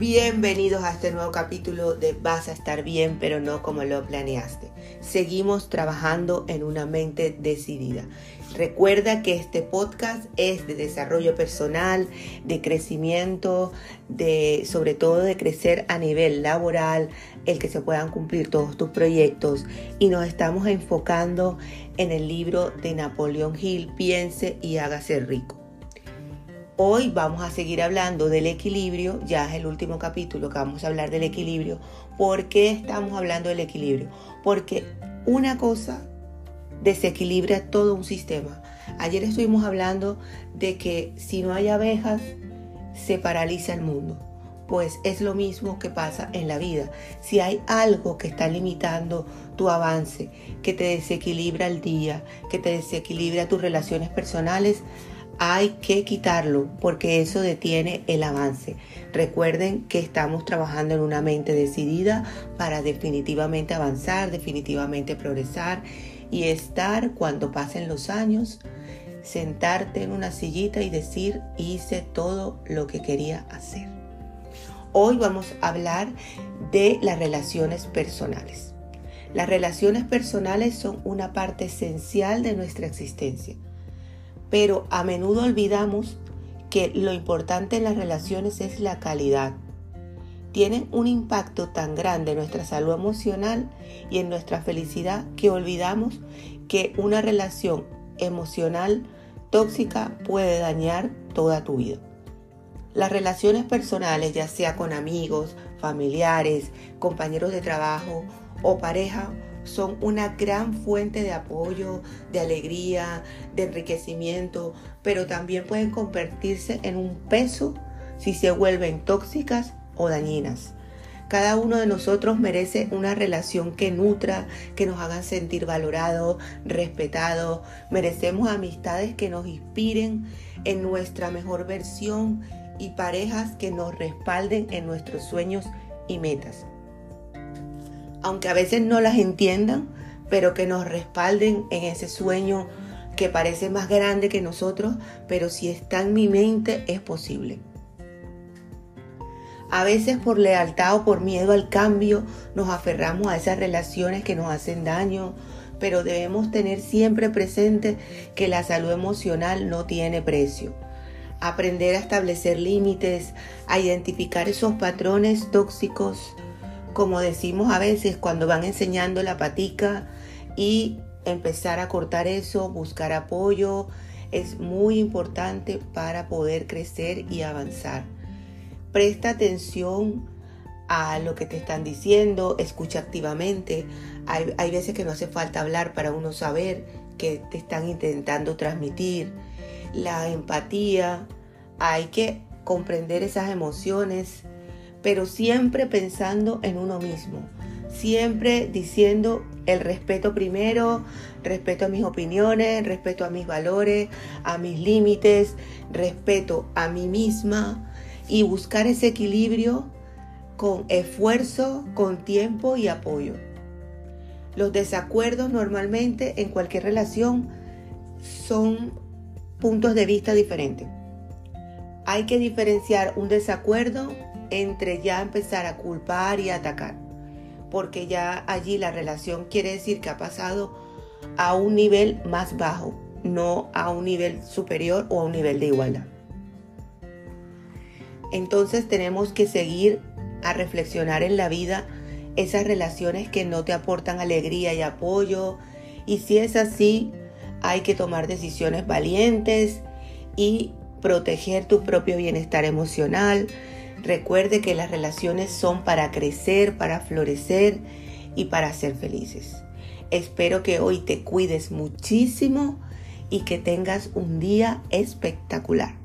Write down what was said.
Bienvenidos a este nuevo capítulo de Vas a estar bien, pero no como lo planeaste. Seguimos trabajando en una mente decidida. Recuerda que este podcast es de desarrollo personal, de crecimiento, de sobre todo de crecer a nivel laboral, el que se puedan cumplir todos tus proyectos y nos estamos enfocando en el libro de Napoleón Hill, Piense y hágase rico. Hoy vamos a seguir hablando del equilibrio, ya es el último capítulo que vamos a hablar del equilibrio. ¿Por qué estamos hablando del equilibrio? Porque una cosa desequilibra todo un sistema. Ayer estuvimos hablando de que si no hay abejas, se paraliza el mundo. Pues es lo mismo que pasa en la vida. Si hay algo que está limitando tu avance, que te desequilibra el día, que te desequilibra tus relaciones personales, hay que quitarlo porque eso detiene el avance. Recuerden que estamos trabajando en una mente decidida para definitivamente avanzar, definitivamente progresar y estar cuando pasen los años, sentarte en una sillita y decir hice todo lo que quería hacer. Hoy vamos a hablar de las relaciones personales. Las relaciones personales son una parte esencial de nuestra existencia pero a menudo olvidamos que lo importante en las relaciones es la calidad. Tienen un impacto tan grande en nuestra salud emocional y en nuestra felicidad que olvidamos que una relación emocional tóxica puede dañar toda tu vida. Las relaciones personales, ya sea con amigos, familiares, compañeros de trabajo o pareja, son una gran fuente de apoyo, de alegría, de enriquecimiento, pero también pueden convertirse en un peso si se vuelven tóxicas o dañinas. Cada uno de nosotros merece una relación que nutra, que nos hagan sentir valorados, respetados. Merecemos amistades que nos inspiren en nuestra mejor versión y parejas que nos respalden en nuestros sueños y metas aunque a veces no las entiendan, pero que nos respalden en ese sueño que parece más grande que nosotros, pero si está en mi mente es posible. A veces por lealtad o por miedo al cambio nos aferramos a esas relaciones que nos hacen daño, pero debemos tener siempre presente que la salud emocional no tiene precio. Aprender a establecer límites, a identificar esos patrones tóxicos, como decimos a veces cuando van enseñando la patica y empezar a cortar eso, buscar apoyo, es muy importante para poder crecer y avanzar. Presta atención a lo que te están diciendo, escucha activamente. Hay, veces que no hace falta hablar para uno saber que te están intentando transmitir. La empatía, hay que comprender esas emociones pero siempre pensando en uno mismo, siempre diciendo el respeto primero, respeto a mis opiniones, respeto a mis valores, a mis límites, respeto a mí misma y buscar ese equilibrio con esfuerzo, con tiempo y apoyo. Los desacuerdos normalmente en cualquier relación son puntos de vista diferentes. Hay que diferenciar un desacuerdo entre ya empezar a culpar y atacar, porque ya allí la relación quiere decir que ha pasado a un nivel más bajo, no a un nivel superior o a un nivel de igualdad. Entonces tenemos que seguir a reflexionar en la vida esas relaciones que no te aportan alegría y apoyo. Y si es así, hay que tomar decisiones valientes y proteger tu propio bienestar emocional, Recuerde que las relaciones son para crecer, para florecer y para ser felices. Espero que hoy te cuides muchísimo y que tengas un día espectacular.